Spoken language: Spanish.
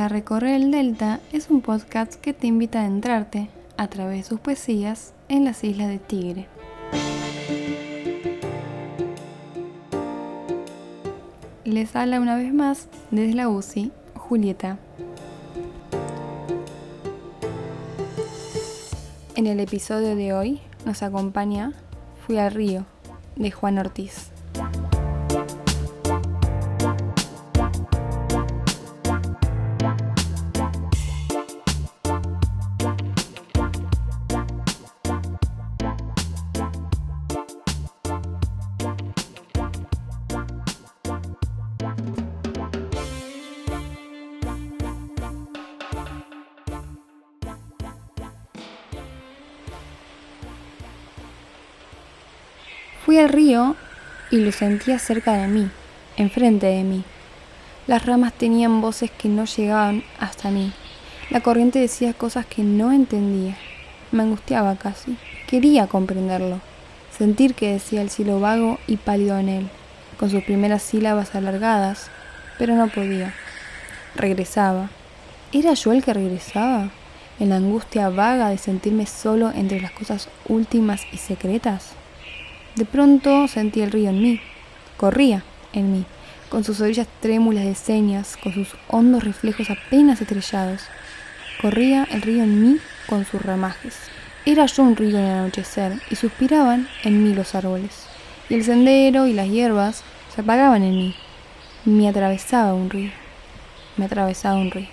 recorrer el Delta es un podcast que te invita a adentrarte, a través de sus poesías, en las islas de Tigre. Les habla una vez más desde la UCI, Julieta. En el episodio de hoy nos acompaña Fui al río, de Juan Ortiz. Fui al río y lo sentía cerca de mí, enfrente de mí. Las ramas tenían voces que no llegaban hasta mí. La corriente decía cosas que no entendía. Me angustiaba casi. Quería comprenderlo. Sentir que decía el cielo vago y pálido en él, con sus primeras sílabas alargadas, pero no podía. Regresaba. ¿Era yo el que regresaba? ¿En la angustia vaga de sentirme solo entre las cosas últimas y secretas? De pronto sentí el río en mí, corría en mí, con sus orillas trémulas de señas, con sus hondos reflejos apenas estrellados. Corría el río en mí con sus ramajes. Era yo un río en el anochecer y suspiraban en mí los árboles. Y el sendero y las hierbas se apagaban en mí. Me atravesaba un río. Me atravesaba un río.